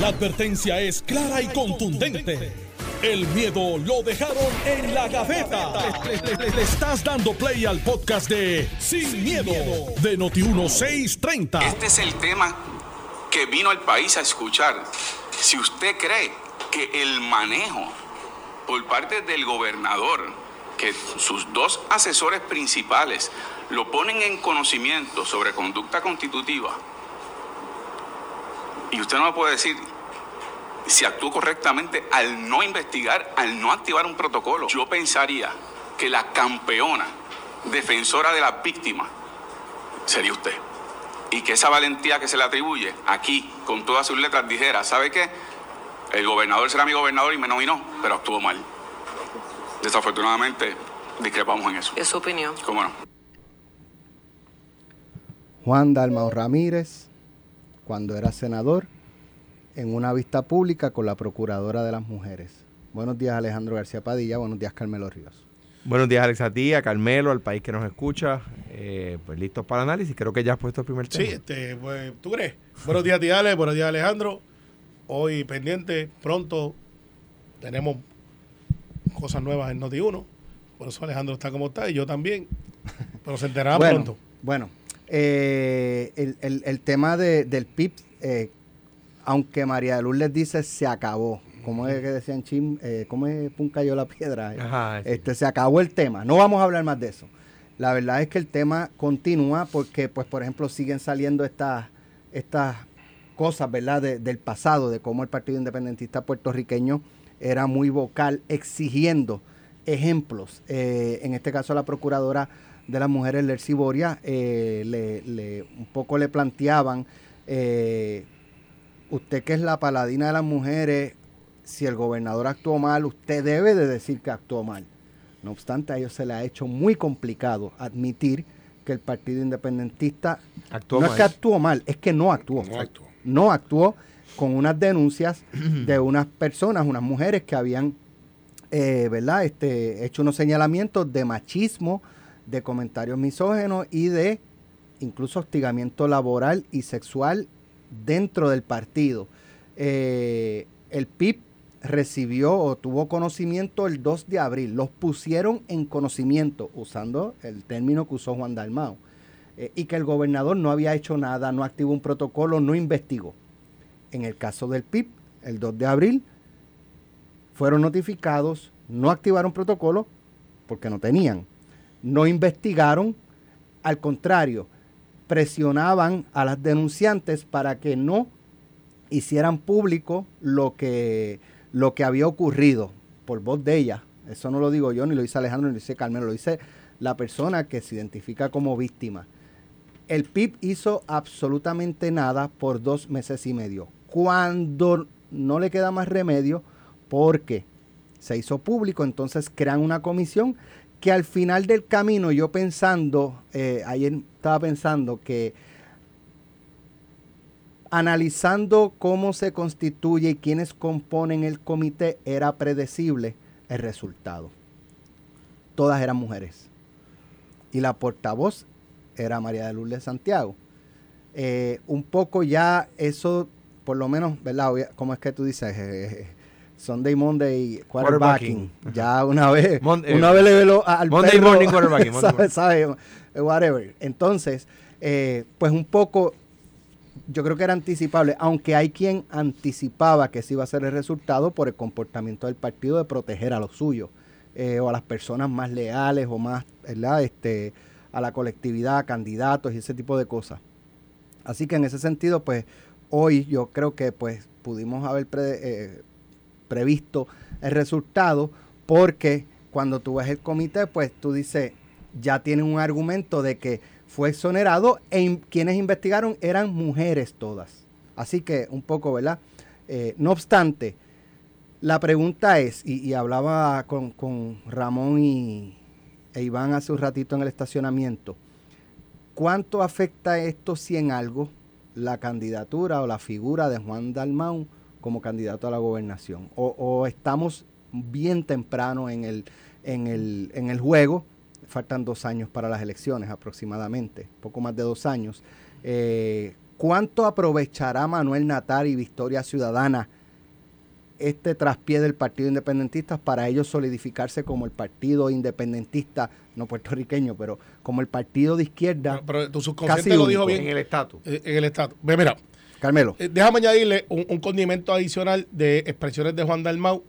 La advertencia es clara y contundente. El miedo lo dejaron en la gaveta. Le, estás dando play al podcast de Sin, miedo, de Noti1630. Este es el tema que vino al país a escuchar. Si usted cree que el manejo por parte del gobernador, que sus dos asesores principales lo ponen en conocimiento sobre conducta constitutiva, y usted no me puede decir si actuó correctamente al no investigar, al no activar un protocolo. Yo pensaría que la campeona defensora de las víctimas sería usted. Y que esa valentía que se le atribuye aquí, con todas sus letras, dijera, ¿sabe qué? El gobernador será mi gobernador y me nominó, pero actuó mal. Desafortunadamente, discrepamos en eso. Es su opinión. ¿Cómo no? Juan Dalmao Ramírez, cuando era senador, en una vista pública con la Procuradora de las Mujeres. Buenos días Alejandro García Padilla, buenos días Carmelo Ríos. Buenos días Alex a ti, a Carmelo, al país que nos escucha. Eh, pues listos para el análisis, creo que ya has puesto el primer tema. Sí, este, pues, ¿tú crees? buenos días a ti buenos días Alejandro. Hoy pendiente, pronto tenemos cosas nuevas en Noti1. Por eso Alejandro está como está y yo también. Pero se enterará pronto. Bueno, eh, el, el, tema de, del PIB, eh, aunque María de Luz les dice se acabó. Como es que decían Chim, eh, ¿cómo es Pun cayó la piedra? este, se acabó el tema. No vamos a hablar más de eso. La verdad es que el tema continúa porque, pues, por ejemplo, siguen saliendo estas, estas cosas, ¿verdad?, del pasado, de cómo el Partido Independentista puertorriqueño era muy vocal exigiendo ejemplos. Eh, en este caso, la procuradora de las mujeres, Lercy Boria, eh, le, un poco le planteaban, eh, usted que es la paladina de las mujeres, si el gobernador actuó mal, usted debe de decir que actuó mal. No obstante, a ellos se le ha hecho muy complicado admitir que el Partido Independentista no es que actuó mal, es que no actuó. No actuó. No actuó con unas denuncias de unas personas, unas mujeres que habían, eh, ¿verdad? Este, hecho unos señalamientos de machismo, de comentarios misógenos y de incluso hostigamiento laboral y sexual dentro del partido. Eh, el PIB recibió o tuvo conocimiento el 2 de abril. Los pusieron en conocimiento, usando el término que usó Juan Dalmao. Eh, y que el gobernador no había hecho nada, no activó un protocolo, no investigó. En el caso del PIB, el 2 de abril, fueron notificados, no activaron protocolo porque no tenían no investigaron, al contrario, presionaban a las denunciantes para que no hicieran público lo que, lo que había ocurrido por voz de ella. Eso no lo digo yo, ni lo dice Alejandro, ni lo dice Carmen, lo dice la persona que se identifica como víctima. El PIB hizo absolutamente nada por dos meses y medio. Cuando no le queda más remedio, porque se hizo público, entonces crean una comisión que al final del camino yo pensando, eh, ayer estaba pensando que analizando cómo se constituye y quiénes componen el comité, era predecible el resultado. Todas eran mujeres. Y la portavoz era María de Lourdes Santiago. Eh, un poco ya eso, por lo menos, ¿verdad? ¿Cómo es que tú dices? Eh, Sunday Monday quarterbacking. Ya una vez, eh, una vez le velo al Monday morning quarterbacking. sabe, Whatever. Entonces, eh, pues un poco, yo creo que era anticipable, aunque hay quien anticipaba que sí iba a ser el resultado por el comportamiento del partido de proteger a los suyos eh, o a las personas más leales o más, ¿verdad? Este, a la colectividad, a candidatos y ese tipo de cosas. Así que en ese sentido, pues hoy yo creo que pues pudimos haber pre, previsto el resultado, porque cuando tú ves el comité, pues tú dices, ya tienen un argumento de que fue exonerado e quienes investigaron eran mujeres todas. Así que un poco, ¿verdad? Eh, no obstante, la pregunta es, y, hablaba con, Ramón y, e Iván hace un ratito en el estacionamiento, ¿cuánto afecta esto si en algo la candidatura o la figura de Juan Dalmau como candidato a la gobernación. O, estamos bien temprano en el, en, el, en el juego, faltan dos años para las elecciones aproximadamente, poco más de dos años. Eh, ¿Cuánto aprovechará Manuel Natal y Victoria Ciudadana este traspié del Partido Independentista para ellos solidificarse como el Partido Independentista, no puertorriqueño, pero como el partido de izquierda? Pero, tu subconsciente lo dijo bien. En el estatus. Eh, en el estatus. Mira, Carmelo. Eh, déjame añadirle un, condimento adicional de expresiones de Juan Dalmau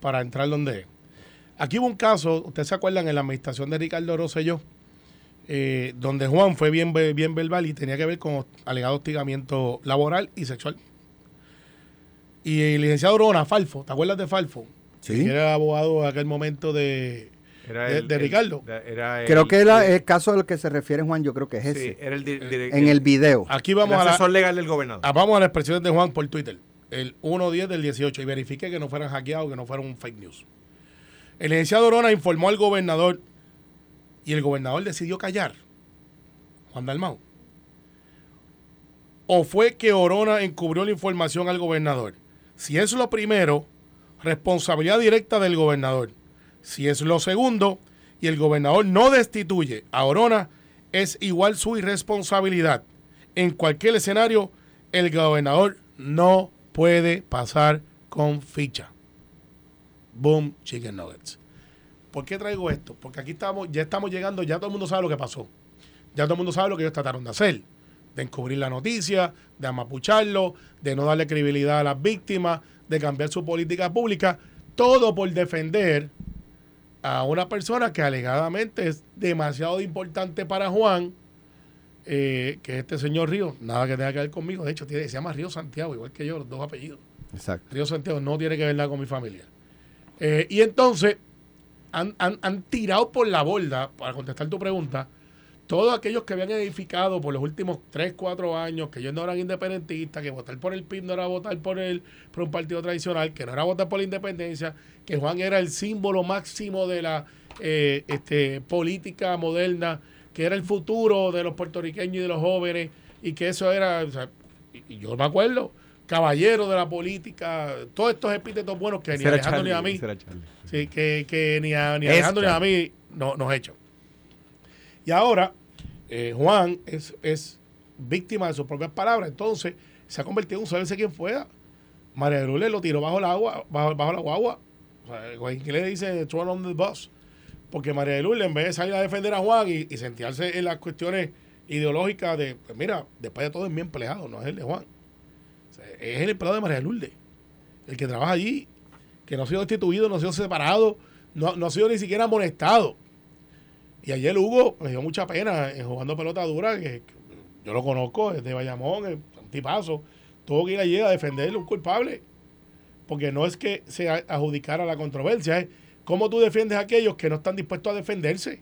para entrar donde es. Aquí hubo un caso, ustedes se acuerdan, en la administración de Ricardo Rosselló, eh, donde Juan fue bien, bien verbal y tenía que ver con alegado hostigamiento laboral y sexual. Y el licenciado Rona, Falfo, ¿te acuerdas de Falfo? Sí. era abogado en aquel momento de, de, Ricardo. creo que era el caso al que se refiere Juan, yo creo que es ese. Sí, era el en el video. Aquí vamos a asesor legal del gobernador. Ah, vamos a las expresiones de Juan por Twitter. El 1-10 del 18 y verifique que no fueran hackeados, que no fueran fake news. El licenciado Rona informó al gobernador y el gobernador decidió callar. Juan Dalmau. ¿O fue que Orona encubrió la información al gobernador? Si es lo primero, responsabilidad directa del gobernador. Si es lo segundo y el gobernador no destituye a Orona, es igual su irresponsabilidad. En cualquier escenario, el gobernador no puede pasar con ficha. Boom, chicken nuggets. ¿Por qué traigo esto? Porque aquí estamos, ya estamos llegando, ya todo el mundo sabe lo que pasó. Ya todo el mundo sabe lo que ellos trataron de hacer. De encubrir la noticia, de amapucharlo, de no darle credibilidad a las víctimas, de cambiar su política pública. Todo por defender a una persona que alegadamente es demasiado importante para Juan, eh, que es este señor Río, nada que tenga que ver conmigo. De hecho, tiene, se llama Río Santiago, igual que yo, los dos apellidos. Exacto. Río Santiago no tiene que ver nada con mi familia. Eh, y entonces han, han, tirado por la borda, para contestar tu pregunta, todos aquellos que habían edificado por los últimos 3, 4 años, que ellos no eran independentistas, que votar por el PIB no era votar por, el, por un partido tradicional, que no era votar por la independencia, que Juan era el símbolo máximo de la eh, este, política moderna, que era el futuro de los puertorriqueños y de los jóvenes, y que eso era, y, yo me acuerdo, caballero de la política, todos estos epítetos buenos que ni Alejandro ni a mí, sí, que, que ni, a, ni Alejandro ni a mí no, nos hecho. Y ahora, eh, Juan es, es víctima de sus propias palabras, entonces se ha convertido en un saberse quién fuera. María de Lourdes lo tiró bajo el agua, bajo, bajo la guagua. O sea, ¿qué le dice throw on the bus? Porque María de Lourdes, en vez de salir a defender a Juan y, y sentarse en las cuestiones ideológicas de, pues mira, después de todo es mi empleado, no es el de Juan. es el empleado de María de Lourdes. El que trabaja allí, que no ha sido destituido, no ha sido separado, no, no ha sido ni siquiera amonestado. Y ayer Hugo me dio mucha pena eh, jugando pelota dura, que, yo lo conozco, es de Bayamón, es un tipazo. Tuvo que ir allí a defenderle un culpable. Porque no es que se adjudicara la controversia, es cómo tú defiendes a aquellos que no están dispuestos a defenderse.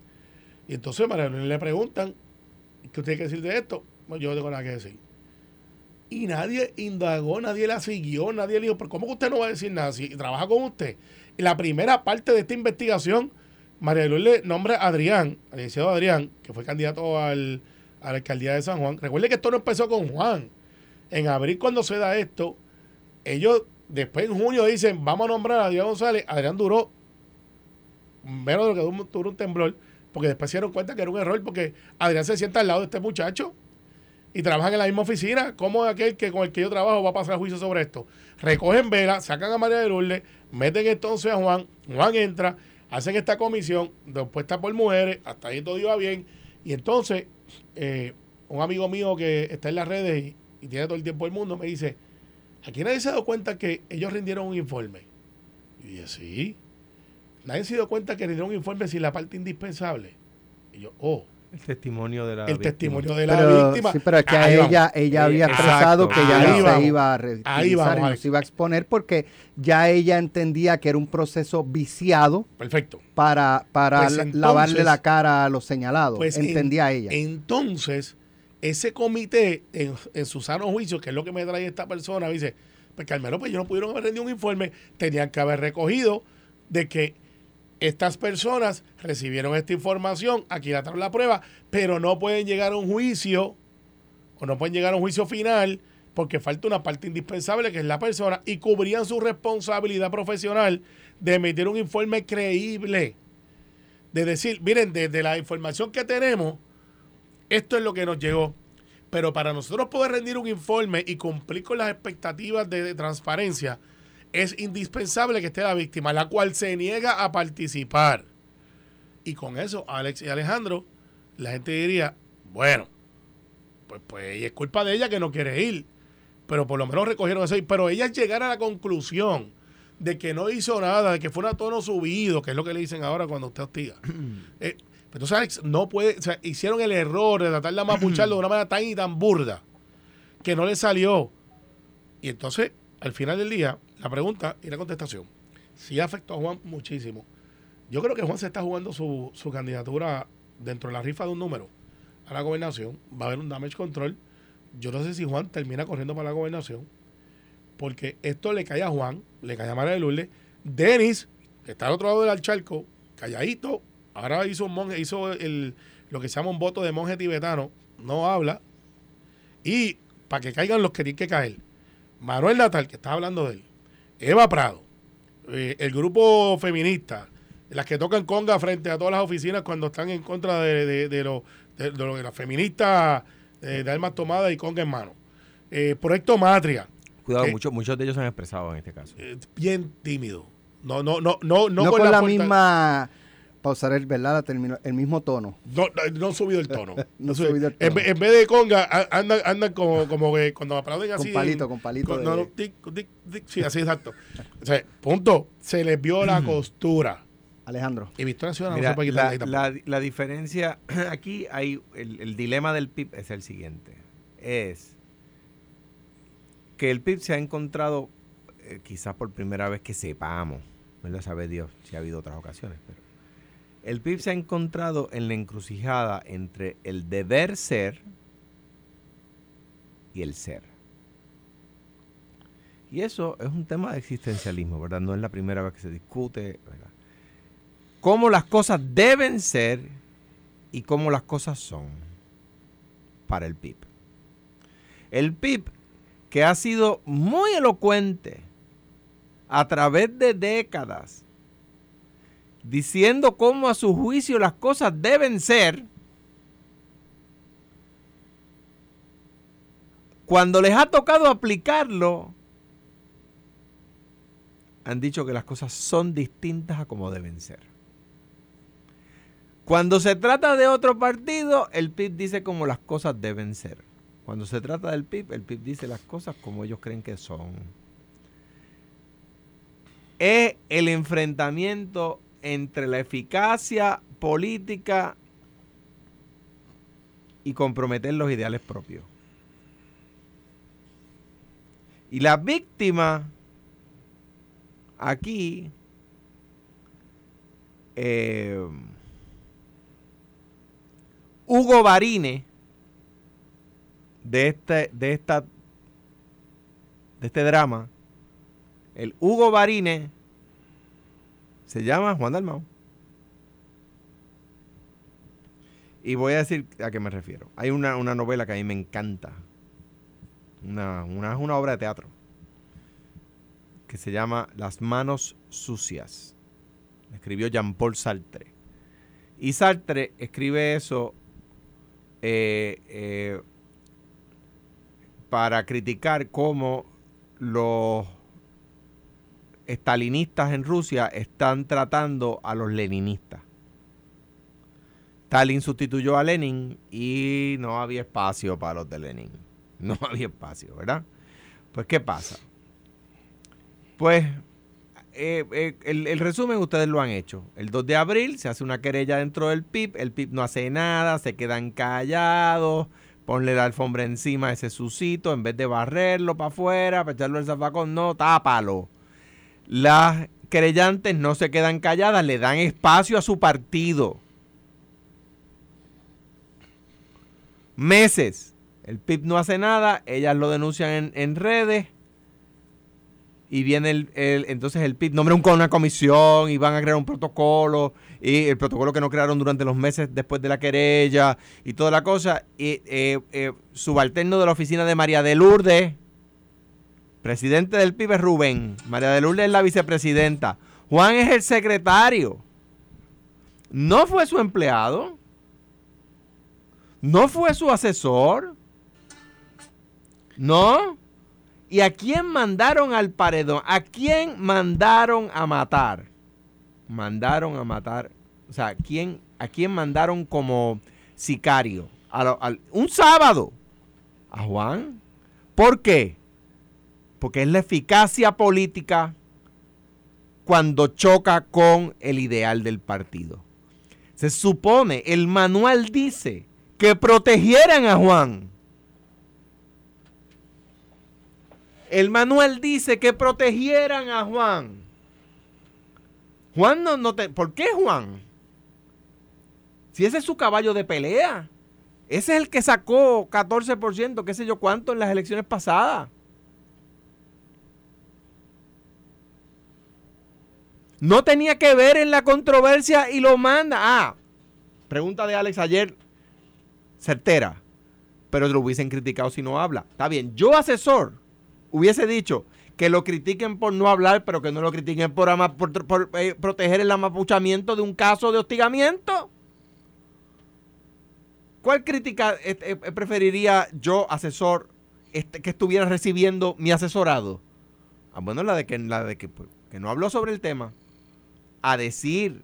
Y entonces le preguntan, ¿qué usted que decir de esto? Yo no tengo nada que decir. Y nadie indagó, nadie la siguió, nadie le dijo, ¿pero cómo usted no va a decir nada si trabaja con usted? La primera parte de esta investigación María Lourdes nombra a Adrián, al licenciado Adrián, que fue candidato al, a la alcaldía de San Juan. Recuerde que esto no empezó con Juan. En abril, cuando se da esto, ellos después en junio dicen, vamos a nombrar a Adrián González. Adrián duró menos de lo que duró un temblor, porque después se dieron cuenta que era un error, porque Adrián se sienta al lado de este muchacho y trabajan en la misma oficina. ¿Cómo aquel que con el que yo trabajo va a pasar juicio sobre esto? Recogen vela, sacan a María de Lourdes, meten entonces a Juan, Juan entra, hacen esta comisión compuesta por mujeres, hasta ahí todo iba bien, y entonces eh, un amigo mío que está en las redes y, tiene todo el tiempo del mundo me dice, aquí nadie se ha dado cuenta que ellos rindieron un informe. Y dije, sí. Nadie se dio cuenta que rindieron un informe sin la parte indispensable. Y yo, oh. El testimonio de la el víctima. testimonio de la víctima. Sí, pero es que a ella, ella había expresado que ya no se iba a revisar y no se iba a exponer porque ya ella entendía que era un proceso viciado. Perfecto. Para, para pues lavarle la cara a los señalados. Pues entendía ella. Entonces, ese comité, en, en su sano juicio, que es lo que me trae esta persona, dice, pues Carmelo, pues ellos no pudieron haber rendido un informe, tenían que haber recogido de que estas personas recibieron esta información, aquí la la prueba, pero no pueden llegar a un juicio o no pueden llegar a un juicio final porque falta una parte indispensable que es la persona y cubrían su responsabilidad profesional de emitir un informe creíble. De decir, miren, desde la información que tenemos, esto es lo que nos llegó. Pero para nosotros poder rendir un informe y cumplir con las expectativas de, transparencia, es indispensable que esté la víctima, la cual se niega a participar. Y con eso, Alex y Alejandro, la gente diría, bueno, pues, pues es culpa de ella que no quiere ir. Pero por lo menos recogieron eso. Pero ella llegar a la conclusión de que no hizo nada, de que fue un tono subido, que es lo que le dicen ahora cuando usted hostiga. eh, entonces, Alex, no puede, o sea, hicieron el error de tratar de amapucharlo de una manera tan y tan burda que no le salió. Y entonces, al final del día, la pregunta y la contestación. Sí afectó a Juan muchísimo. Yo creo que Juan se está jugando su, su candidatura dentro de la rifa de un número a la gobernación. Va a haber un damage control. Yo no sé si Juan termina corriendo para la gobernación. Porque esto le cae a Juan, le cae a María de Lourdes. Denis, que está al otro lado del charco, calladito, Ahora hizo monje, hizo el, lo que se llama un voto de monje tibetano, no habla. Y para que caigan los que tienen que caer. Manuel Natal, que está hablando de él. Eva Prado, eh, el grupo feminista, las que tocan conga frente a todas las oficinas cuando están en contra de, de, de, lo, de, las feministas eh, de armas tomadas y conga en mano. Eh, Proyecto Matria. Cuidado, muchos, muchos de ellos se han expresado en este caso. bien tímido. No, no, no, no, no, no con, la misma pausar el, ¿verdad? el mismo tono. No, no, han subido el tono. no subido el tono. En, vez de conga, andan, andan como, como que cuando aplauden así. Con palito, con palito. no, no, sí, así exacto. O sea, punto. Se les vio la costura. Alejandro. Y Victoria Ciudadana no la, la, la, diferencia, aquí hay, el, el dilema del PIB es el siguiente. Es que el PIB se ha encontrado, eh, quizás por primera vez que sepamos, no lo sabe Dios si ha habido otras ocasiones, pero el PIB se ha encontrado en la encrucijada entre el deber ser y el ser. Y eso es un tema de existencialismo, ¿verdad? No es la primera vez que se discute, ¿verdad? Cómo las cosas deben ser y cómo las cosas son para el PIB. El PIB, que ha sido muy elocuente a través de décadas diciendo cómo a su juicio las cosas deben ser, cuando les ha tocado aplicarlo, han dicho que las cosas son distintas a como deben ser. Cuando se trata de otro partido, el PIB dice como las cosas deben ser. Cuando se trata del PIB, el PIB dice las cosas como ellos creen que son. Es el enfrentamiento entre la eficacia política y comprometer los ideales propios. Y la víctima aquí eh, Hugo Barine de este de esta de este drama el Hugo Barine se llama Juan Dalmau. Y voy a decir a qué me refiero. Hay una, novela que a mí me encanta. Una, una, una obra de teatro. Que se llama Las manos sucias. Escribió Jean-Paul Sartre. Y Sartre escribe eso eh, eh, para criticar cómo los estalinistas en Rusia están tratando a los leninistas. Stalin sustituyó a Lenin y no había espacio para los de Lenin. No había espacio, ¿verdad? Pues, ¿qué pasa? Pues, eh, eh, el, el, resumen ustedes lo han hecho. El 2 de abril se hace una querella dentro del PIB, el PIB no hace nada, se quedan callados, ponle la alfombra encima a ese susito, en vez de barrerlo para afuera, para echarlo al zafacón, no, tápalo las querellantes no se quedan calladas, le dan espacio a su partido. Meses. El PIB no hace nada, ellas lo denuncian en, redes y viene el, entonces el PIB nombra una comisión y van a crear un protocolo y el protocolo que no crearon durante los meses después de la querella y toda la cosa y eh, eh, subalterno de la oficina de María de Lourdes Presidente del PIB es Rubén. María de Lourdes es la vicepresidenta. Juan es el secretario. No fue su empleado. No fue su asesor. ¿No? ¿Y a quién mandaron al paredón? ¿A quién mandaron a matar? Mandaron a matar. O sea, ¿quién, ¿a quién mandaron como sicario? un sábado. A Juan. ¿Por qué? Porque es la eficacia política cuando choca con el ideal del partido. Se supone, el manual dice que protegieran a Juan. El manual dice que protegieran a Juan. Juan no, no te... ¿Por qué Juan? Si ese es su caballo de pelea. Ese es el que sacó 14%, qué sé yo cuánto, en las elecciones pasadas. No tenía que ver en la controversia y lo manda. Ah, pregunta de Alex ayer, certera. Pero lo hubiesen criticado si no habla. Está bien, yo asesor hubiese dicho que lo critiquen por no hablar, pero que no lo critiquen por, eh, proteger el amapuchamiento de un caso de hostigamiento. ¿Cuál crítica eh, eh, preferiría yo, asesor, este, que estuviera recibiendo mi asesorado? Ah, bueno, la de que, pues, que no habló sobre el tema a decir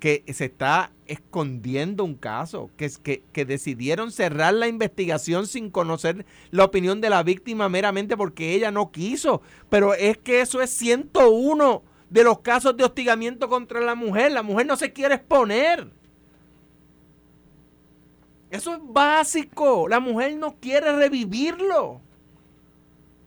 que se está escondiendo un caso, que, que, que decidieron cerrar la investigación sin conocer la opinión de la víctima meramente porque ella no quiso. Pero es que eso es 101 de los casos de hostigamiento contra la mujer. La mujer no se quiere exponer. Eso es básico. La mujer no quiere revivirlo.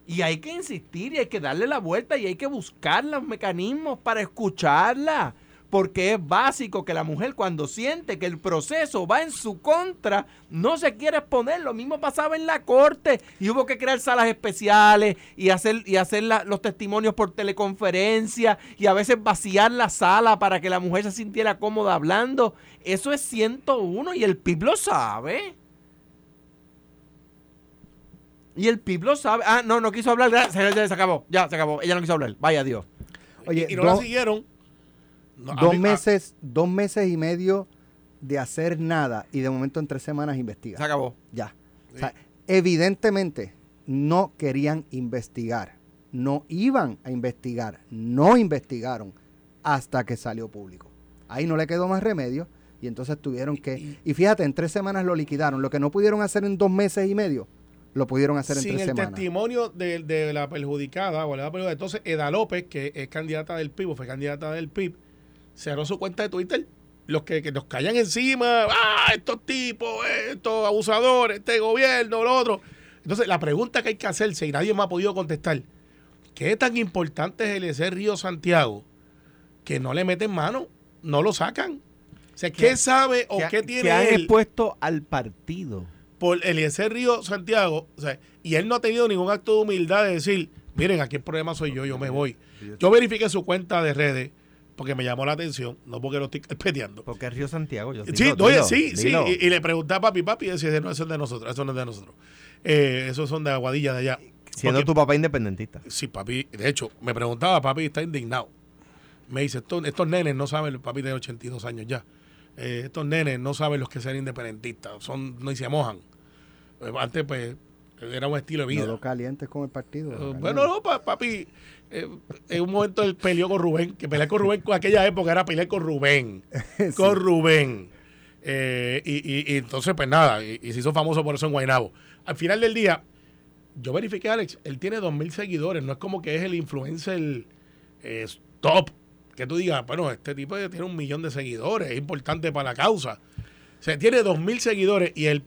Y hay que insistir y hay que darle la vuelta y hay que buscar los mecanismos para escucharla. Porque es básico que la mujer cuando siente que el proceso va en su contra, no se quiere exponer. Lo mismo pasaba en la corte y hubo que crear salas especiales y hacer, y hacer los testimonios por teleconferencia y a veces vaciar la sala para que la mujer se sintiera cómoda hablando. Eso es 101 y el PIB lo sabe. Y el PIB lo sabe. Ah, no, no quiso hablar. Se, se, acabó. Ya, se acabó. Ella no quiso hablar. Vaya Dios. Oye, y, no la siguieron. dos meses, dos meses y medio de hacer nada y de momento en tres semanas investigar. Se acabó. Ya. O sea, evidentemente no querían investigar. No iban a investigar. No investigaron hasta que salió público. Ahí no le quedó más remedio y entonces tuvieron que... Y fíjate, en tres semanas lo liquidaron. Lo que no pudieron hacer en dos meses y medio, lo pudieron hacer en tres semanas. Sin el testimonio de, la perjudicada, o la perjudicada. entonces Eda López, que es candidata del PIB, o fue candidata del PIB, cerró su cuenta de Twitter. Los que, nos callan encima, ah, estos tipos, estos abusadores, este gobierno, lo otro. Entonces, la pregunta que hay que hacerse, y nadie me ha podido contestar, ¿qué tan importante es el Río Santiago que no le meten mano, no lo sacan? O sea, ¿qué, sabe o qué tiene que han expuesto al partido? Por Eliezer Río Santiago, o sea, y él no ha tenido ningún acto de humildad de decir, miren, aquí el problema soy yo, yo me voy. Yo verifiqué su cuenta de redes porque me llamó la atención, no porque lo estoy peleando. Porque es Río Santiago, yo Sí, oye, sí, sí, y, le pregunté a papi, papi, y decía, no, eso es de nosotros, eso no es de nosotros. Eh, esos son de Aguadilla de allá. Siendo tu papá independentista. Sí, papi, de hecho, me preguntaba, papi está indignado. Me dice, estos, estos nenes no saben, papi tiene 82 años ya. Eh, estos nenes no saben los que ser independentistas, son, no y se mojan. Eh, antes, pues, era un estilo de vida. No lo calientes con el partido. Eh, bueno, no, papi. en un momento él peleó con Rubén, que pelear con Rubén en aquella época era pelear con Rubén. Con Rubén. y, entonces, pues nada, y, se hizo famoso por eso en Guaynabo. Al final del día, yo verifiqué, Alex, él tiene dos mil seguidores, no es como que es el influencer top que tú digas, bueno, este tipo tiene un millón de seguidores, es importante para la causa. O sea, tiene dos mil seguidores y el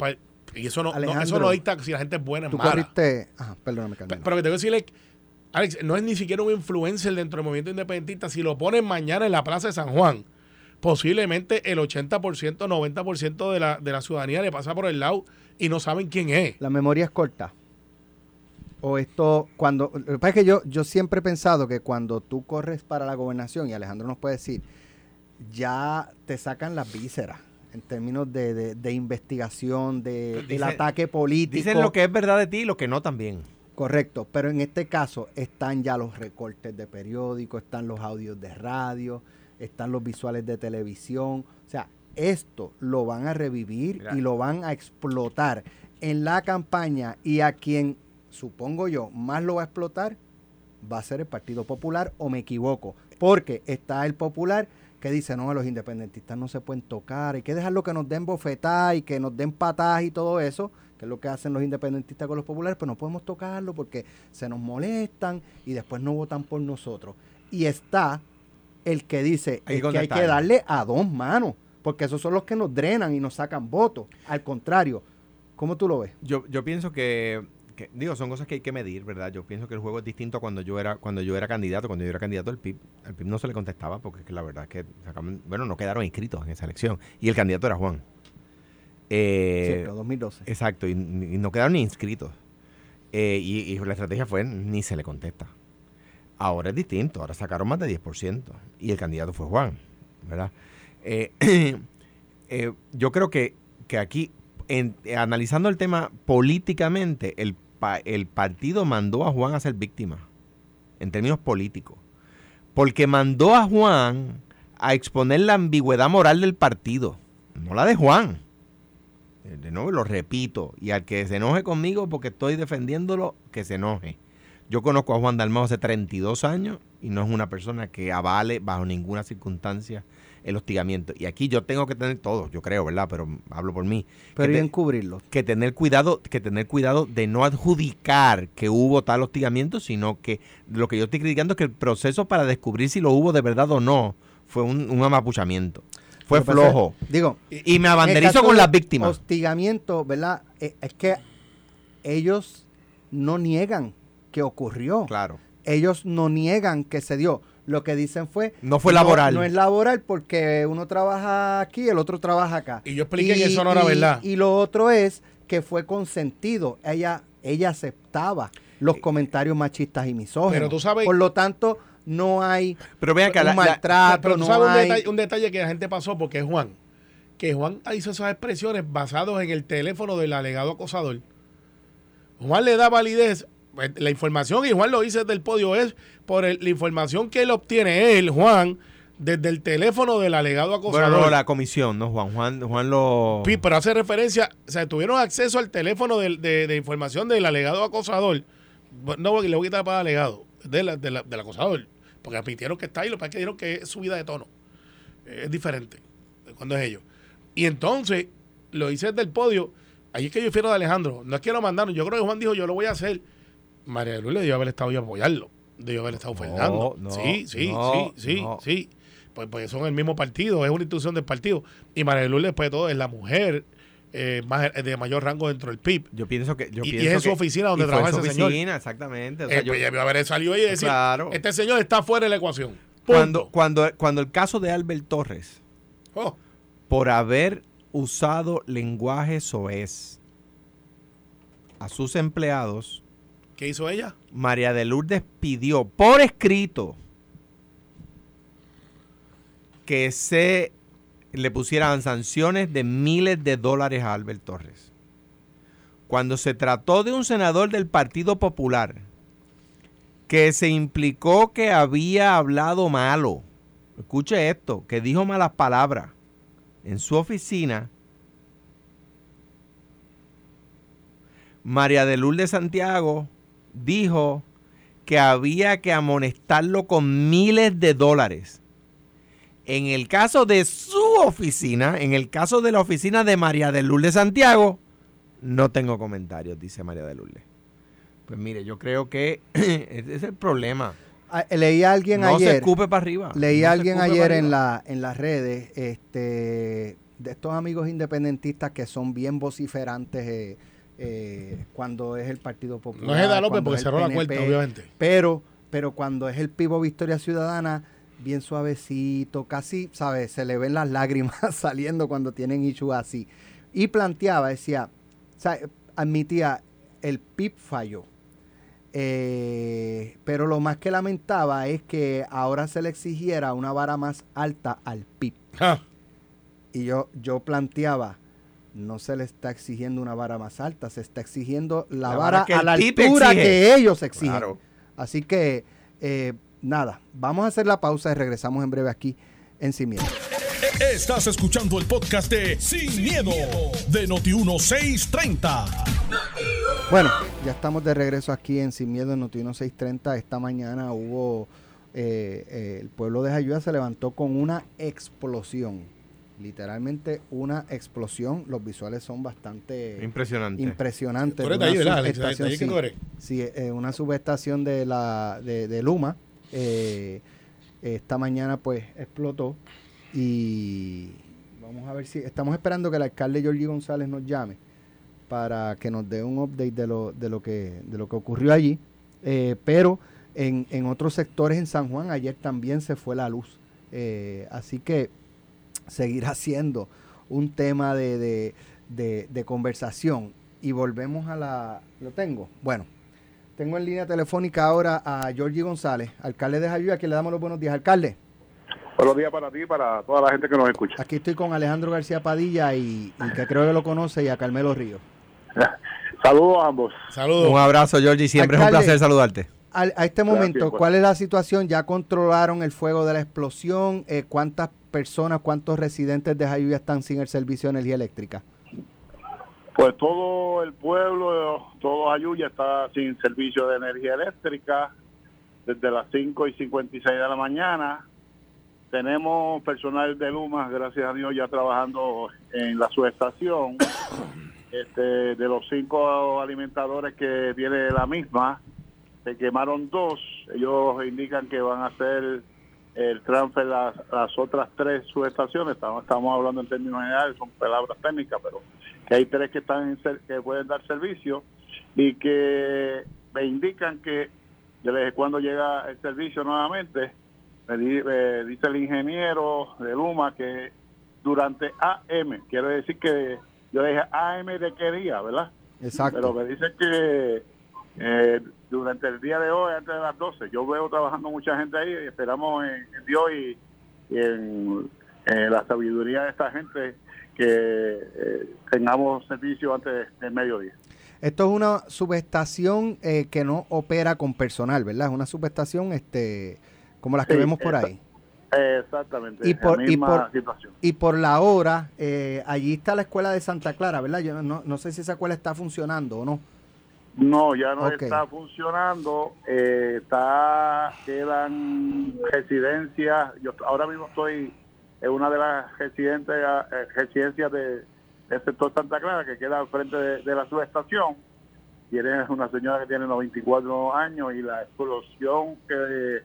y eso no, eso no dicta si la gente es buena o mala. Corriste, ajá, perdóname, Pero, pero que tengo que decirle, Alex, no es ni siquiera un influencer dentro del movimiento independentista. Si lo ponen mañana en la Plaza de San Juan, posiblemente el 80%, 90% de la, de la ciudadanía le pasa por el lado y no saben quién es. La memoria es corta o esto, cuando, lo que pasa es que yo, yo siempre he pensado que cuando tú corres para la gobernación, y Alejandro nos puede decir, ya te sacan las vísceras en términos de, de, investigación, de, del ataque político. Dicen lo que es verdad de ti y lo que no también. Correcto, pero en este caso están ya los recortes de periódico, están los audios de radio, están los visuales de televisión. O sea, esto lo van a revivir y lo van a explotar en la campaña y a quien, supongo yo, más lo va a explotar, va a ser el Partido Popular o me equivoco. Porque está el Popular que dice, no, los independentistas no se pueden tocar, hay que dejarlo que nos den bofetadas y que nos den patadas y todo eso, que es lo que hacen los independentistas con los populares, pero no podemos tocarlo porque se nos molestan y después no votan por nosotros. Y está el que dice que hay que darle a dos manos, porque esos son los que nos drenan y nos sacan votos. Al contrario, ¿cómo tú lo ves? Yo, yo pienso que, digo, son cosas que hay que medir, ¿verdad? Yo pienso que el juego es distinto cuando yo era cuando yo era candidato, cuando yo era candidato al PIB. Al PIB no se le contestaba porque la verdad es que, bueno, no quedaron inscritos en esa elección. Y el candidato era Juan. Eh, 2012. Exacto, y, no quedaron ni inscritos. Eh, y, la estrategia fue ni se le contesta. Ahora es distinto, ahora sacaron más de 10% y el candidato fue Juan, ¿verdad? Eh, eh, yo creo que, que aquí, en, analizando el tema políticamente, el, el partido mandó a Juan a ser víctima, en términos políticos, porque mandó a Juan a exponer la ambigüedad moral del partido, no la de Juan de nuevo lo repito, y al que se enoje conmigo porque estoy defendiéndolo, que se enoje. Yo conozco a Juan Dalmao hace 32 años y no es una persona que avale bajo ninguna circunstancia el hostigamiento. Y aquí yo tengo que tener todo, yo creo, ¿verdad? Pero hablo por mí. Pero bien cubrirlo. Que tener cuidado, que tener cuidado de no adjudicar que hubo tal hostigamiento, sino que lo que yo estoy criticando es que el proceso para descubrir si lo hubo de verdad o no fue un, un amapuchamiento. Fue flojo. digo, y me abanderizo con las víctimas. Hostigamiento, ¿verdad? Eh, es que ellos no niegan que ocurrió. Claro. Ellos no niegan que se dio. Lo que dicen fue... No fue laboral. No es laboral porque uno trabaja aquí, el otro trabaja acá. Y yo expliqué que eso no era verdad. Y lo otro es que fue consentido. Ella, ella aceptaba los comentarios machistas y misóginos. Pero tú sabes... Por lo tanto, no hay pero vean un maltrato. pero, sabes un, detalle, que la gente pasó porque es Juan. Que Juan hizo esas expresiones basadas en el teléfono del alegado acosador. Juan le da validez. Pues, la información, y Juan lo dice desde el podio, es por la información que él obtiene, él, Juan, desde el teléfono del alegado acosador. Bueno, no, la comisión, ¿no, Juan? Juan, Juan lo... Sí, pero hace referencia, o sea, tuvieron acceso al teléfono de, de, información del alegado acosador. No, le voy a quitar para el alegado, de del acosador. Porque admitieron que está ahí, lo que pasa es que dijeron que es subida de tono. Es diferente cuando es ellos. Y entonces lo hice desde el podio. Ahí es que yo fiero de Alejandro. No es que lo mandaron. Yo creo que Juan dijo, yo lo voy a hacer. María Luis le dio haber estado y apoyarlo. Debió haber estado Fernando. sí, sí, sí, sí, sí. Pues, pues son el mismo partido, es una institución del partido. Y María Luis, después de todo, es la mujer eh, más, eh, de mayor rango dentro del PIB. Yo pienso que. Yo y, pienso es en su oficina donde trabaja ese oficina, señor. exactamente. O sea, eh, yo, pues, haber salido ahí y decir: Este señor está fuera de la ecuación. Cuando, cuando, cuando el caso de Albert Torres, oh. por haber usado lenguaje soez a sus empleados. ¿Qué hizo ella? María de Lourdes pidió por escrito que se le pusieran sanciones de miles de dólares a Albert Torres. Cuando se trató de un senador del Partido Popular que se implicó que había hablado malo, escuche esto, que dijo malas palabras en su oficina, María de Lourdes Santiago dijo que había que amonestarlo con miles de dólares en el caso de su oficina, en el caso de la oficina de María de Lourdes Santiago, no tengo comentarios, dice María de Lourdes. Pues mire, yo creo que ese es el problema. Ah, leí a alguien ayer. No se escupe para arriba. Leí a alguien ayer en, la, en las redes este, de estos amigos independentistas que son bien vociferantes eh, eh, cuando es el Partido Popular. No es Eda López porque cerró la puerta, obviamente. Pero, pero cuando es el Pivo Victoria Ciudadana, bien suavecito, casi, ¿sabes? Se le ven las lágrimas saliendo cuando tienen issues así. Y planteaba, decía, admitía, el PIB falló. Eh, pero lo más que lamentaba es que ahora se le exigiera una vara más alta al PIB. Y yo, yo planteaba, no se le está exigiendo una vara más alta, se está exigiendo la, vara, a la altura que ellos exigen. Así que eh, nada, vamos a hacer la pausa y regresamos en breve aquí en Sin Miedo. Estás escuchando el podcast de Sin, miedo, de Noti1630. Bueno, ya estamos de regreso aquí en Sin Miedo en Notino 630. Esta mañana hubo, eh, eh, el pueblo de Jayuya se levantó con una explosión. Literalmente una explosión. Los visuales son bastante impresionantes. Impresionantes. Tú ahí, ¿verdad, sí, sí eh, una subestación de la de, Luma. esta mañana pues explotó y vamos a ver si estamos esperando que el alcalde Jorge González nos llame para que nos dé un update de lo, de lo, que, de lo que ocurrió allí. Eh, pero en, en, otros sectores en San Juan ayer también se fue la luz. Eh, así que seguirá siendo un tema de, de, conversación. Y volvemos a la... ¿Lo tengo? Bueno, tengo en línea telefónica ahora a Georgie González, alcalde de Jayuya, a quien le damos los buenos días. Alcalde. Buenos días para ti y para toda la gente que nos escucha. Aquí estoy con Alejandro García Padilla y, y que creo que lo conoce y a Carmelo Ríos. Saludos a ambos. Saludos. Un abrazo, Georgie. Siempre es un placer saludarte. A, este momento, ¿cuál es la situación? ¿Ya controlaron el fuego de la explosión? Eh, ¿Cuántas personas, cuántos residentes de Jayuya están sin el servicio de energía eléctrica? Pues todo el pueblo, todo Jayuya está sin servicio de energía eléctrica desde las 5 y 56 de la mañana. Tenemos personal de Luma, gracias a Dios, ya trabajando en la subestación. Este, de los cinco alimentadores que tiene la misma, se quemaron dos. Ellos indican que van a hacer el transfer las, las otras tres subestaciones. Estamos, estamos hablando en términos generales, son palabras técnicas, pero que hay tres que están que pueden dar servicio y que me indican que desde cuando llega el servicio nuevamente, me, dice el ingeniero de Luma que durante AM, quiere decir que yo dije AM de qué día, ¿verdad? Exacto. Pero me dicen que eh, durante el día de hoy, antes de las 12, yo veo trabajando mucha gente ahí y esperamos en, Dios y, en, la sabiduría de esta gente que eh, tengamos servicio antes del mediodía. Esto es una subestación eh, que no opera con personal, ¿verdad? Es una subestación este, como las que vemos por ahí. Exactamente. Y por, y por, y por la hora, eh, allí está la escuela de Santa Clara, ¿verdad? Yo no, no sé si esa escuela está funcionando o no. No, ya no está funcionando. Eh, está quedan residencias. Yo ahora mismo estoy en una de las residentes, eh, residencias de, del sector Santa Clara que queda al frente de, la subestación. Tiene una señora que tiene 94 años y la explosión que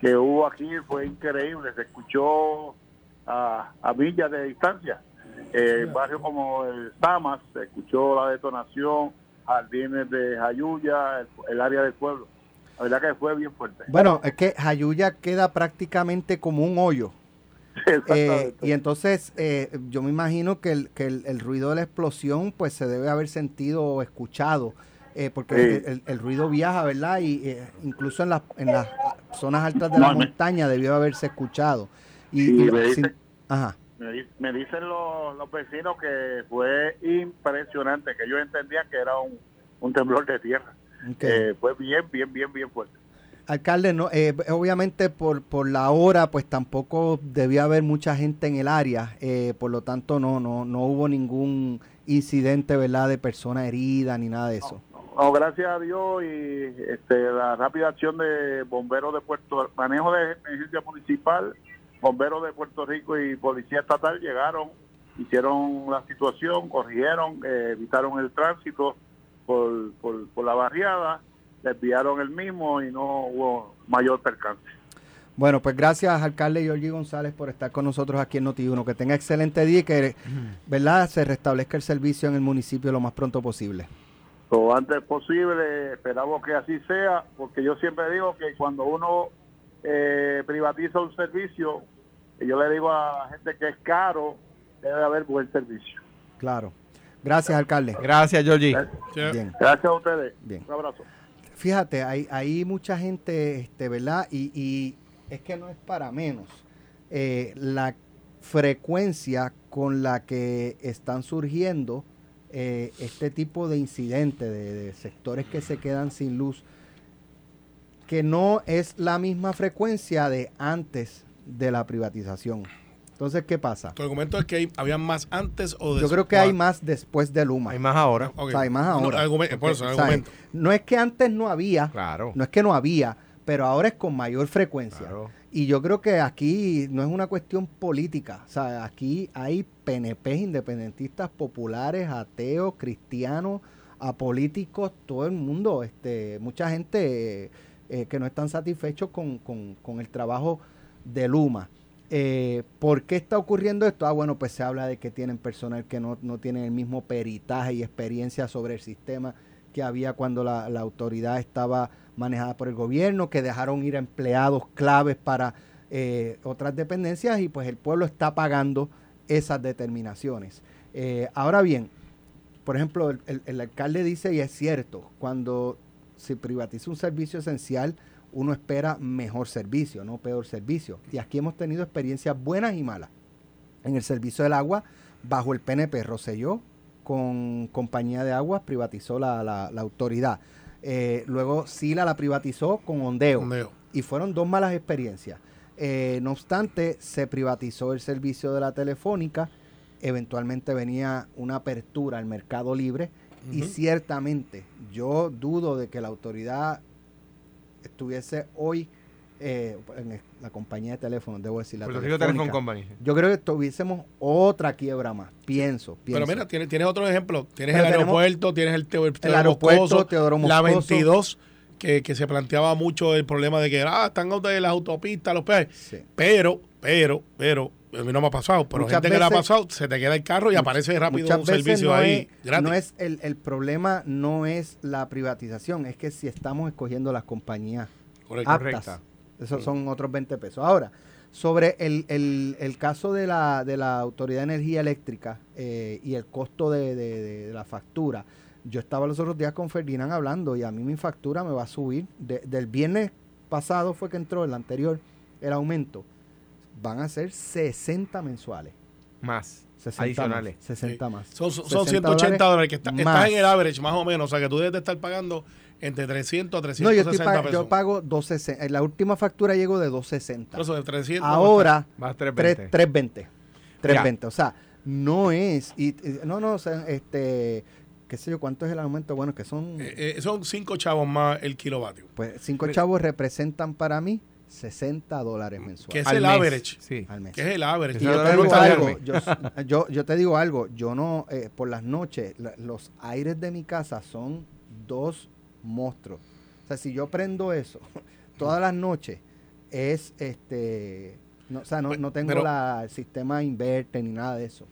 que hubo aquí fue increíble, se escuchó a, a millas de distancia. Eh, barrios como el Tamas, se escuchó la detonación, jardines de Jayuya, el, área del pueblo. La verdad que fue bien fuerte. Bueno, es que Jayuya queda prácticamente como un hoyo. Eh, y entonces eh, yo me imagino que, el, que el, ruido de la explosión pues se debe haber sentido o escuchado eh, porque el, ruido viaja, ¿verdad? Y incluso en, en las zonas altas de la montaña debió haberse escuchado. Y, me, dicen, me, dicen los, vecinos que fue impresionante, que ellos entendían que era un, temblor de tierra. Eh, fue bien, bien, bien, bien fuerte. Alcalde, no, obviamente por, por la hora, pues tampoco debía haber mucha gente en el área, por lo tanto no, no, no hubo ningún incidente, ¿verdad?, de persona herida ni nada de eso. No, gracias a Dios y este, la rápida acción de bomberos de Puerto manejo de emergencia municipal, bomberos de Puerto Rico y policía estatal llegaron, hicieron la situación, corrigieron, eh, evitaron el tránsito por, por, la barriada, desviaron el mismo y no hubo mayor percance. Bueno, pues gracias, alcalde Giorgi González, por estar con nosotros aquí en Noti1. Que tenga excelente día y que, ¿verdad?, se restablezca el servicio en el municipio lo más pronto posible lo antes posible, esperamos que así sea, porque yo siempre digo que cuando uno eh, privatiza un servicio, yo le digo a la gente que es caro, debe haber buen servicio. Claro. Gracias, alcalde. Gracias, Georgie. Gracias a ustedes. Bien. Un abrazo. Fíjate, hay, hay mucha gente, este, ¿verdad? Y, y es que no es para menos. Eh, la frecuencia con la que están surgiendo eh, este tipo de incidentes, de, sectores que se quedan sin luz, que no es la misma frecuencia de antes de la privatización. Entonces, ¿qué pasa? Tu argumento es que había más antes o después. Yo creo que hay más después de Luma. Hay más ahora. O sea, hay más ahora. No, por eso, argumento. No es que antes no había. Claro. No es que no había, pero ahora es con mayor frecuencia. Claro. Y yo creo que aquí no es una cuestión política. O sea, aquí hay PNP independentistas populares, ateos, cristianos, apolíticos, todo el mundo, este, mucha gente eh, que no están satisfechos con, con el trabajo de Luma. Eh, ¿Por qué está ocurriendo esto? Ah, bueno, pues se habla de que tienen personal que no, no tienen el mismo peritaje y experiencia sobre el sistema que había cuando la, autoridad estaba manejada por el gobierno, que dejaron ir empleados claves para eh, otras dependencias y pues el pueblo está pagando esas determinaciones. Eh, ahora bien, por ejemplo, el, el alcalde dice, y es cierto, cuando se privatiza un servicio esencial, uno espera mejor servicio, no peor servicio. Y aquí hemos tenido experiencias buenas y malas. En el servicio del agua, bajo el PNP, Roselló, con compañía de aguas, privatizó la, la, autoridad. Eh, luego Sila la privatizó con ondeo, Y fueron dos malas experiencias. Eh, no obstante, se privatizó el servicio de la telefónica. Eventualmente venía una apertura al mercado libre. Y ciertamente yo dudo de que la autoridad estuviese hoy eh, en la compañía de teléfono, debo decir la Yo creo que tuviésemos otra quiebra más, pienso. Pero mira, tienes, tienes otro ejemplo. Tienes el aeropuerto, tienes el, el, aeropuerto, Teodoro la 22, que, que, se planteaba mucho el problema de que ah, están las autopistas, los peajes. Pero, pero, pero, a mí no me ha pasado, pero gente que le ha pasado, se te queda el carro y aparece rápido un servicio ahí No es el, el problema no es la privatización, es que si estamos escogiendo las compañías Correcto. Esos son otros 20 pesos. Ahora, sobre el, el, el, caso de la, de la Autoridad de Energía Eléctrica eh, y el costo de, de, la factura, yo estaba los otros días con Ferdinand hablando y a mí mi factura me va a subir. del viernes pasado fue que entró el anterior, el aumento. Van a ser 60 mensuales. Más. 60 adicionales. 60 más. Son, son 180 dólares, que está, estás en el average más o menos. O sea que tú debes estar pagando entre 300 a 360 no, yo Yo pago 260. En la última factura llegó de 260. Eso de 300 Ahora, más 320. 320. 320. O sea, no es. Y, no, no, o sea, este. ¿Qué sé yo? ¿Cuánto es el aumento? Bueno, que son. Eh, eh, son 5 chavos más el kilovatio. Pues 5 chavos representan para mí 60 dólares mensuales. Que es el average. Sí. Al mes. Que es el average. yo, te digo algo, yo, yo, te digo algo. Yo no. Eh, por las noches, los aires de mi casa son dos monstruo. O sea, si yo prendo eso todas las noches, es este. No, o sea, no, no tengo la, el sistema inverter ni nada de eso.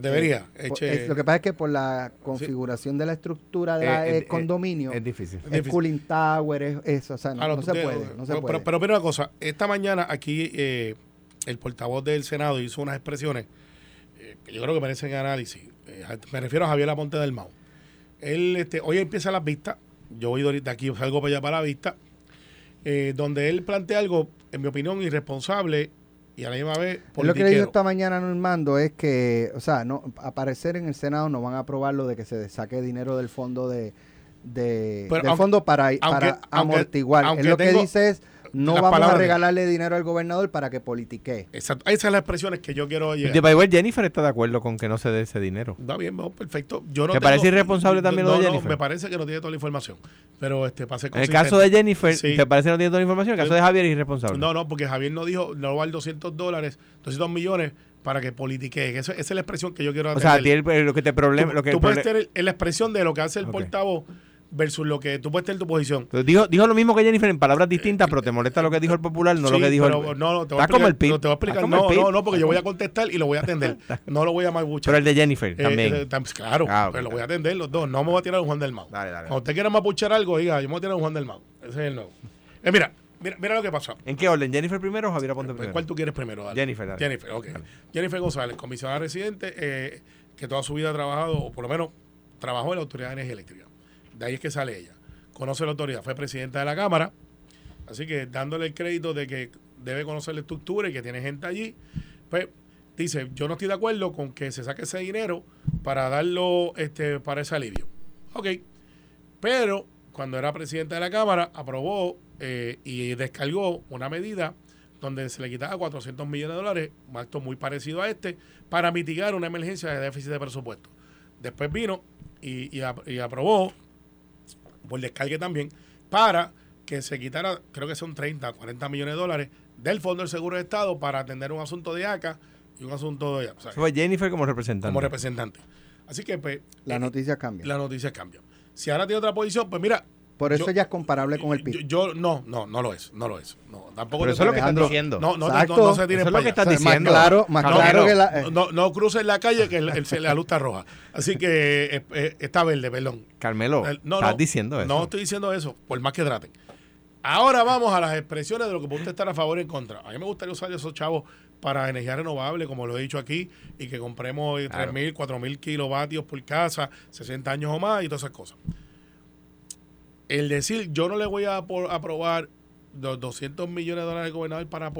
Debería. Eh, lo que pasa es que por la configuración de la estructura del eh, condominio, es difícil. Es cooling tower, es eso, o sea, no, se, puede, pero, Pero, mira una cosa, esta mañana aquí eh, el portavoz del Senado hizo unas expresiones que yo creo que merecen análisis. me refiero a Javier Laponte del Mau. Él, este, hoy empieza las vistas yo voy ahorita aquí, salgo para allá para la vista, eh, donde él plantea algo, en mi opinión, irresponsable y a la misma vez Lo que le dijo esta mañana Normando es que, o sea, no aparecer en el Senado no van a aprobar lo de que se saque dinero del fondo de, de del fondo para, para amortiguar. Él lo que dice es no vamos a regalarle dinero al gobernador para que politique. Exacto. Esas son las expresiones que yo quiero llegar. igual Jennifer está de acuerdo con que no se dé ese dinero. Está bien, perfecto. Yo no ¿Te parece irresponsable también lo de Jennifer? No, me parece que no tiene toda la información. Pero este, pase En el caso de Jennifer, ¿te parece que no tiene toda la información? En el caso de Javier es irresponsable. No, no, porque Javier no dijo, no va a 200 dólares, 200 millones para que politique. esa es la expresión que yo quiero hacer. O sea, lo que te problema... Tú, puedes tener la expresión de lo que hace el portavoz versus lo que tú puedes tener tu posición. dijo, dijo lo mismo que Jennifer en palabras distintas, pero te molesta lo que dijo el popular, no lo que dijo el. No, no, te voy a explicar. No, te voy a explicar. No, no, no, porque yo voy a contestar y lo voy a atender. no lo voy a mapuchar. Pero el de Jennifer eh, también. Eh, claro, ah, pero lo voy a atender los dos. No me voy a tirar un Juan del Mau. Dale, dale. Cuando usted quiera mapuchar algo, diga, yo me voy a tirar un Juan del Mau. Ese es el nuevo. Eh, mira, Mira, mira, lo que pasó. ¿En qué orden? ¿Jennifer primero o Javier Ponte primero? ¿Cuál tú quieres primero? Jennifer, dale. Jennifer, ok. Jennifer González, comisionada residente, eh, que toda su vida ha trabajado, o por lo menos trabajó en la Autoridad de Energía Eléctrica. De ahí es que sale ella conoce la autoridad, fue presidenta de la Cámara, así que dándole el crédito de que debe conocer la estructura y que tiene gente allí, pues dice, yo no estoy de acuerdo con que se saque ese dinero para darlo este, para ese alivio. Ok, pero cuando era presidenta de la Cámara, aprobó eh, y descargó una medida donde se le quitaba 400 millones de dólares, un acto muy parecido a este, para mitigar una emergencia de déficit de presupuesto. Después vino y, y, aprobó, por descargue también, para que se quitara, creo que son 30, 40 millones de dólares del Fondo del Seguro de Estado para atender un asunto de ACA y un asunto de... O fue Jennifer como representante. Como representante. Así que, pues... La eh, noticia cambia. La noticia cambia. Si ahora tiene otra posición, pues mira, por eso ya es comparable con el PIB. Yo, no, no, no lo es, no lo es. No, tampoco eso es lo que están diciendo. No, no, no, no, se tiene eso es lo que están diciendo. Más claro, más claro que la, eh. no, no cruces la calle que el, la luz está roja. Así que eh, eh, está verde, perdón. Carmelo, estás diciendo eso. No estoy diciendo eso, por más que traten. Ahora vamos a las expresiones de lo que puede estar a favor y en contra. A mí me gustaría usar esos chavos para energía renovable, como lo he dicho aquí, y que compremos 3.000, 4.000 kilovatios por casa, 60 años o más y todas esas cosas el decir yo no le voy a aprobar los 200 millones de dólares del gobernador para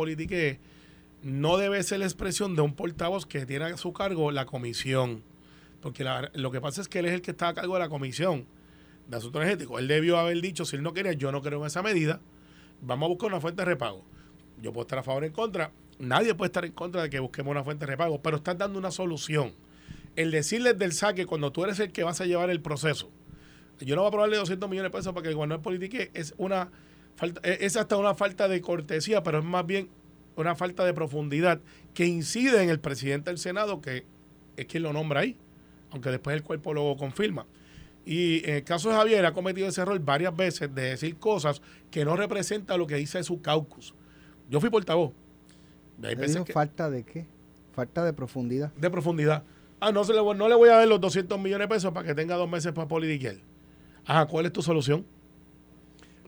no debe ser la expresión de un portavoz que tiene a su cargo la comisión. Porque lo que pasa es que él es el que está a cargo de la comisión de asuntos energéticos. Él debió haber dicho, si él no quería, yo no creo en esa medida, vamos a buscar una fuente de repago. Yo puedo estar a favor o en contra. Nadie puede estar en contra de que busquemos una fuente de repago, pero estás dando una solución. El decirles del saque cuando tú eres el que vas a llevar el proceso, yo no voy a aprobarle 200 millones de pesos para que el gobernador politique, es una falta, es hasta una falta de cortesía, pero es más bien una falta de profundidad que incide en el presidente del Senado, que es quien lo nombra ahí, aunque después el cuerpo lo confirma. Y en el caso de Javier ha cometido ese error varias veces de decir cosas que no representan lo que dice su caucus. Yo fui portavoz. ¿Falta de qué? Falta de profundidad. De profundidad. Ah, no, se le, no le voy a dar los 200 millones de pesos para que tenga dos meses para politiquear. Ajá, ¿cuál es tu solución?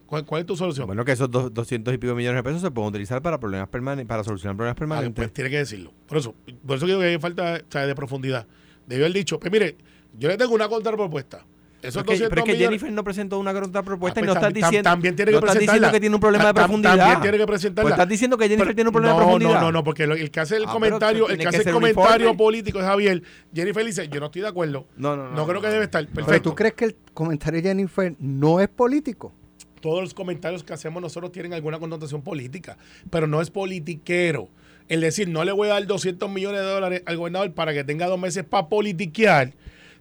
¿Cuál, es tu solución? Bueno, que esos 200 y pico millones de pesos se pueden utilizar para problemas permanentes, para solucionar problemas permanentes. pues tiene que decirlo. Por eso, por eso digo que hay falta de profundidad. Debió haber dicho, pues mire, yo le tengo una contrapropuesta. Eso pero, es que Jennifer no presentó una contrapropuesta ah, y no pues estás diciendo, también tiene que no estás diciendo que tiene un problema de profundidad. También tiene que presentarla. Pues estás diciendo que Jennifer tiene un problema de profundidad. No, no, no, porque el que hace el ah, comentario, el que hace el comentario político es Javier. Jennifer dice, yo no estoy de acuerdo. No, no, no. No creo que debe estar. Perfecto. Pero tú crees que el comentario de Jennifer no es político? Todos los comentarios que hacemos nosotros tienen alguna connotación política, pero no es politiquero. El decir, no le voy a dar 200 millones de dólares al gobernador para que tenga dos meses para politiquear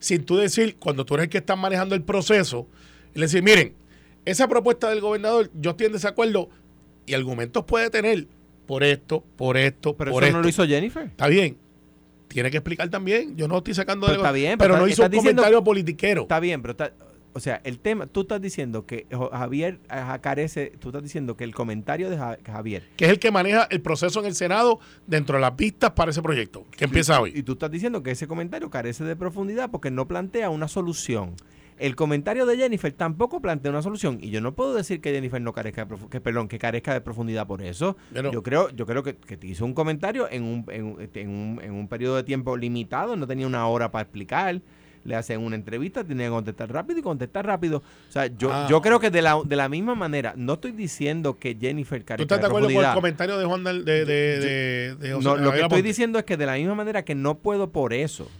sin tú decir, cuando tú eres el que está manejando el proceso, y decir, miren, esa propuesta del gobernador, yo estoy en desacuerdo y argumentos puede tener por esto, por esto, pero por eso no lo hizo Jennifer. Está bien. Tiene que explicar también. Yo no estoy sacando pero de está bien, pero, no hizo un comentario politiquero. Está bien, pero está, o sea, el tema, tú estás diciendo que Javier carece, tú estás diciendo que el comentario de Javier. Que es el que maneja el proceso en el Senado dentro de las pistas para ese proyecto, que empieza hoy. Y tú estás diciendo que ese comentario carece de profundidad porque no plantea una solución. El comentario de Jennifer tampoco plantea una solución y yo no puedo decir que Jennifer no carezca de que perdón que carezca de profundidad por eso. yo creo yo creo que, te hizo un comentario en un, en, en, un, en un periodo de tiempo limitado, no tenía una hora para explicar le hacen una entrevista, tiene que contestar rápido y contestar rápido. O sea, yo, ah. yo creo que de la, de la misma manera, no estoy diciendo que Jennifer carezca ¿Tú estás de acuerdo con el comentario de Juan de, de, de, No, lo que estoy diciendo es que de la misma manera que no puedo por eso,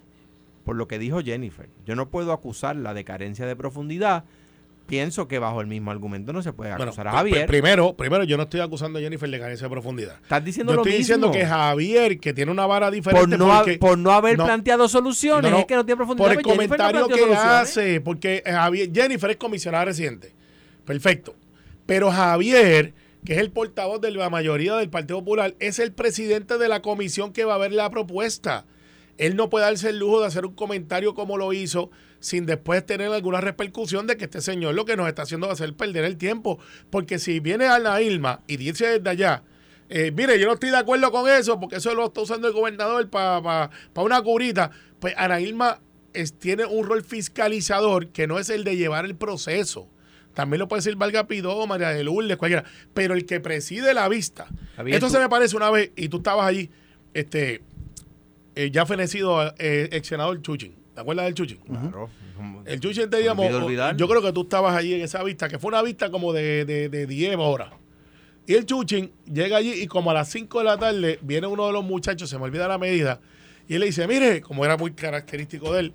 por lo que dijo Jennifer, yo no puedo acusarla de carencia de profundidad pienso que bajo el mismo argumento no se puede acusar a Javier. Primero, primero, yo no estoy acusando a Jennifer de carencia de profundidad. Estás diciendo yo lo estoy diciendo que Javier, que tiene una vara diferente. Por no, por no haber planteado soluciones, es que no tiene profundidad. Por el comentario que hace, porque Javier, Jennifer es comisionada reciente. Perfecto. Pero Javier, que es el portavoz de la mayoría del Partido Popular, es el presidente de la comisión que va a ver la propuesta. Él no puede darse el lujo de hacer un comentario como lo hizo sin después tener alguna repercusión de que este señor lo que nos está haciendo va a hacer perder el tiempo. Porque si viene a la Ilma y dice desde allá, eh, mire, yo no estoy de acuerdo con eso, porque eso lo está usando el gobernador para una curita, pues Ana Ilma tiene un rol fiscalizador que no es el de llevar el proceso. También lo puede decir Valga Pidó, María de Lourdes, cualquiera. Pero el que preside la vista. esto se me parece una vez, y tú estabas allí, este, eh, ya fenecido eh, ex senador Chuchin ¿Te acuerdas del Chuchi? Claro. El Chuchi te digamos, yo creo que tú estabas allí en esa vista, que fue una vista como de, de, de 10 horas. Y el Chuchin llega allí y como a las 5 de la tarde viene uno de los muchachos, se me olvida la medida, y él le dice, mire, como era muy característico de él,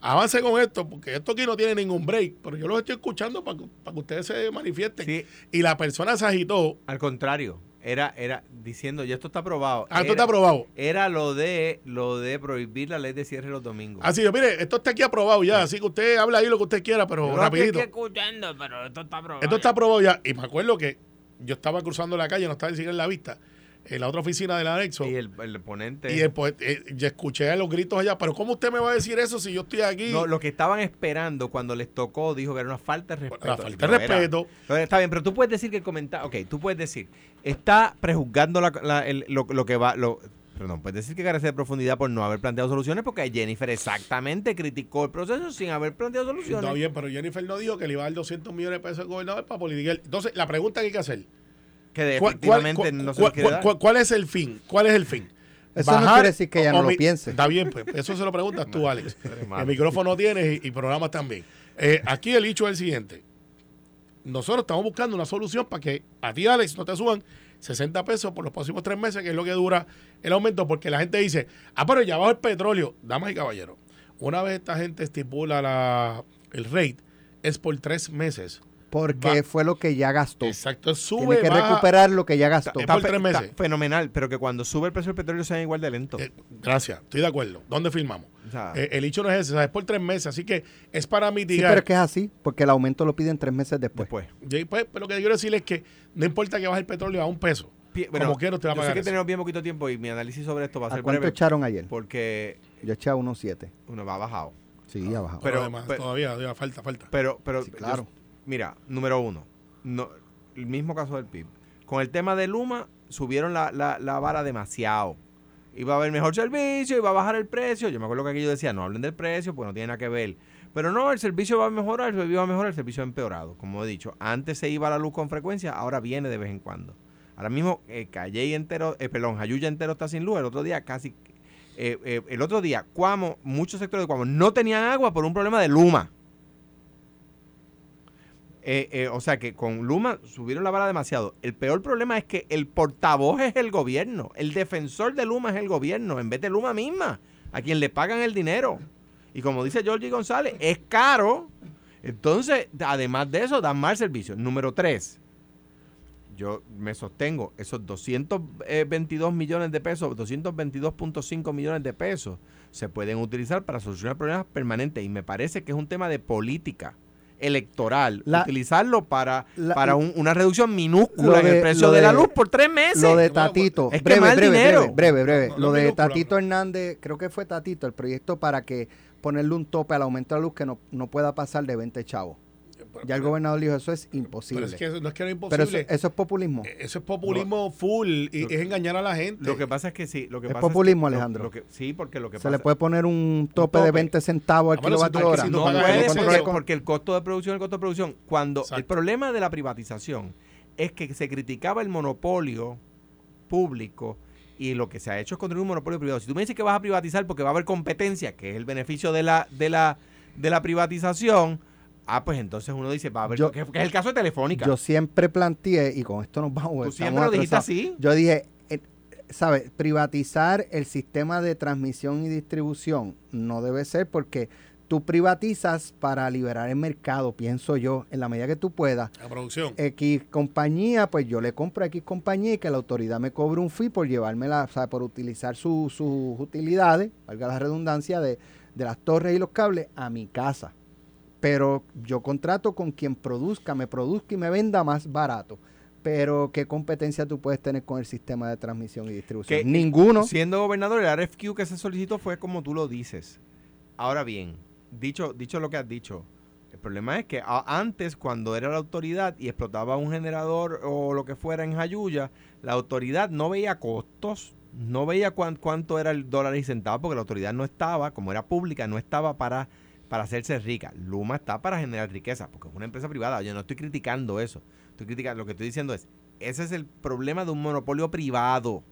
avance con esto, porque esto aquí no tiene ningún break, pero yo lo estoy escuchando para, que ustedes se manifiesten. Y la persona se agitó. Al contrario. Era, era diciendo, ya esto está aprobado. Ah, esto está aprobado. Era lo de lo de prohibir la ley de cierre los domingos. Así, mire, esto está aquí aprobado ya, así que usted habla ahí lo que usted quiera, pero rapidito. Estoy escuchando, pero esto está aprobado. Esto está aprobado ya. Y me acuerdo que yo estaba cruzando la calle, no estaba ni siquiera en la vista en la otra oficina del anexo. Y el, el ponente. Y después eh, yo escuché los gritos allá, pero ¿cómo usted me va a decir eso si yo estoy aquí? No, lo que estaban esperando cuando les tocó dijo que era una falta de respeto. Una falta de respeto. está bien, pero tú puedes decir que el comentario. Ok, tú puedes decir, está prejuzgando lo, que va. Lo, perdón, puedes decir que carece de profundidad por no haber planteado soluciones, porque Jennifer exactamente criticó el proceso sin haber planteado soluciones. Está bien, pero Jennifer no dijo que le iba a dar 200 millones de pesos al gobernador para politicar. Entonces, la pregunta que hay que hacer que efectivamente no se ¿Cuál es el fin? ¿Cuál es el fin? Eso no quiere decir que ella no lo piense. Está bien, pues eso se lo preguntas tú, Alex. el micrófono tienes y, programas también. Eh, aquí el hecho es el siguiente. Nosotros estamos buscando una solución para que a ti, Alex, no te suban 60 pesos por los próximos tres meses, que es lo que dura el aumento, porque la gente dice, ah, pero ya bajo el petróleo. Damas y caballeros, una vez esta gente estipula la, el rate, es por tres meses. Porque fue lo que ya gastó. Exacto, sube. Tiene que recuperar lo que ya gastó. Está, tres meses. fenomenal, pero que cuando sube el precio del petróleo sea igual de lento. Eh, gracias, estoy de acuerdo. ¿Dónde firmamos? Eh, el hecho no es ese, es por tres meses, así que es para mitigar. Sí, pero es que es así, porque el aumento lo piden tres meses después. después. pues, pero lo que quiero decir es que no importa que baje el petróleo a un peso. como quiero, te va a pagar. Yo sé que tenemos bien poquito tiempo y mi análisis sobre esto va a, ser cuánto echaron ayer? Porque. Yo eché a 1.7. Uno va bajado. Sí, ha bajado. Pero, además, todavía, todavía, falta, falta. Pero, pero, claro. Mira, número uno no, el mismo caso del PIB. Con el tema de Luma, subieron la, la, vara demasiado. Iba a haber mejor servicio, iba a bajar el precio. Yo me acuerdo que aquello decía, no hablen del precio, pues no tiene nada que ver. Pero no, el servicio va a mejorar, el servicio va a mejorar, el servicio ha empeorado. Como he dicho, antes se iba la luz con frecuencia, ahora viene de vez en cuando. Ahora mismo, eh, Calle entero, eh, perdón, Jayuya entero está sin luz. El otro día casi, eh, eh, el otro día, Cuamo, muchos sectores de Cuamo no tenían agua por un problema de Luma. Eh, eh, o sea que con Luma subieron la vara demasiado. El peor problema es que el portavoz es el gobierno. El defensor de Luma es el gobierno, en vez de Luma misma, a quien le pagan el dinero. Y como dice Georgie González, es caro. Entonces, además de eso, dan mal servicio. Número tres, yo me sostengo, esos 222 millones de pesos, 222.5 millones de pesos, se pueden utilizar para solucionar problemas permanentes. Y me parece que es un tema de política electoral, utilizarlo para, para una reducción minúscula en el precio de, la luz por tres meses. Lo de Tatito, es breve, breve, dinero. breve, breve, Lo de Tatito Hernández, creo que fue Tatito, el proyecto para que ponerle un tope al aumento de la luz que no, no pueda pasar de 20 chavos ya el gobernador dijo, eso es imposible. Pero es que eso, no es que es imposible. eso, es populismo. Eh, eso es populismo full y es engañar a la gente. Lo que pasa es que sí. Lo que es pasa populismo, Alejandro. sí, porque lo que Se le puede poner un tope, de 20 centavos al ah, kilovatio hora. no puede porque, el costo de producción, el costo de producción. Cuando el problema de la privatización es que se criticaba el monopolio público y lo que se ha hecho es construir un monopolio privado. Si tú me dices que vas a privatizar porque va a haber competencia, que es el beneficio de la, de la, de la privatización, Ah, pues entonces uno dice, va a ver, que, es el caso de Telefónica. Yo siempre planteé, y con esto nos vamos ¿Tú siempre lo dijiste así? Yo dije, eh, ¿sabes? Privatizar el sistema de transmisión y distribución no debe ser porque tú privatizas para liberar el mercado, pienso yo, en la medida que tú puedas. La producción. X compañía, pues yo le compro a X compañía y que la autoridad me cobre un fee por llevármela, o sea, por utilizar sus utilidades, valga la redundancia, de, de las torres y los cables a mi casa pero yo contrato con quien produzca, me produzca y me venda más barato. Pero ¿qué competencia tú puedes tener con el sistema de transmisión y distribución? Ninguno. Siendo gobernador, el RFQ que se solicitó fue como tú lo dices. Ahora bien, dicho, dicho lo que has dicho, el problema es que antes, cuando era la autoridad y explotaba un generador o lo que fuera en Jayuya, la autoridad no veía costos, no veía cuánto era el dólar y centavo, porque la autoridad no estaba, como era pública, no estaba para para hacerse rica. Luma está para generar riqueza, porque es una empresa privada. Yo no estoy criticando eso. Estoy criticando, lo que estoy diciendo es, ese es el problema de un monopolio privado.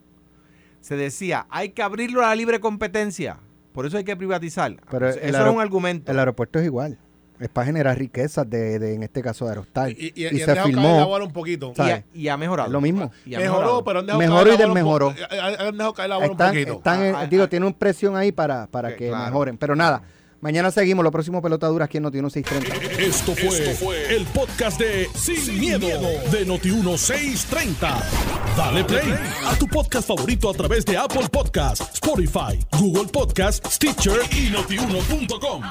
Se decía, hay que abrirlo a la libre competencia. Por eso hay que privatizar. Pero eso es un argumento. El aeropuerto es igual. Es para generar riquezas de, en este caso, de Aerostar. Y, se filmó. un poquito. Y ha, mejorado. Lo mismo. mejoró, pero han dejado Mejoró y desmejoró. Han dejado caer la bola un poquito. Están, ah, ah, digo, ah. tiene un presión ahí para, para que mejoren. Pero nada, Mañana seguimos, los próximos pelotaduras aquí en Noti 1630. Esto fue, fue el podcast de Sin, miedo, de Noti 1630. Dale play a tu podcast favorito a través de Apple Podcasts, Spotify, Google Podcasts, Stitcher y notiuno.com.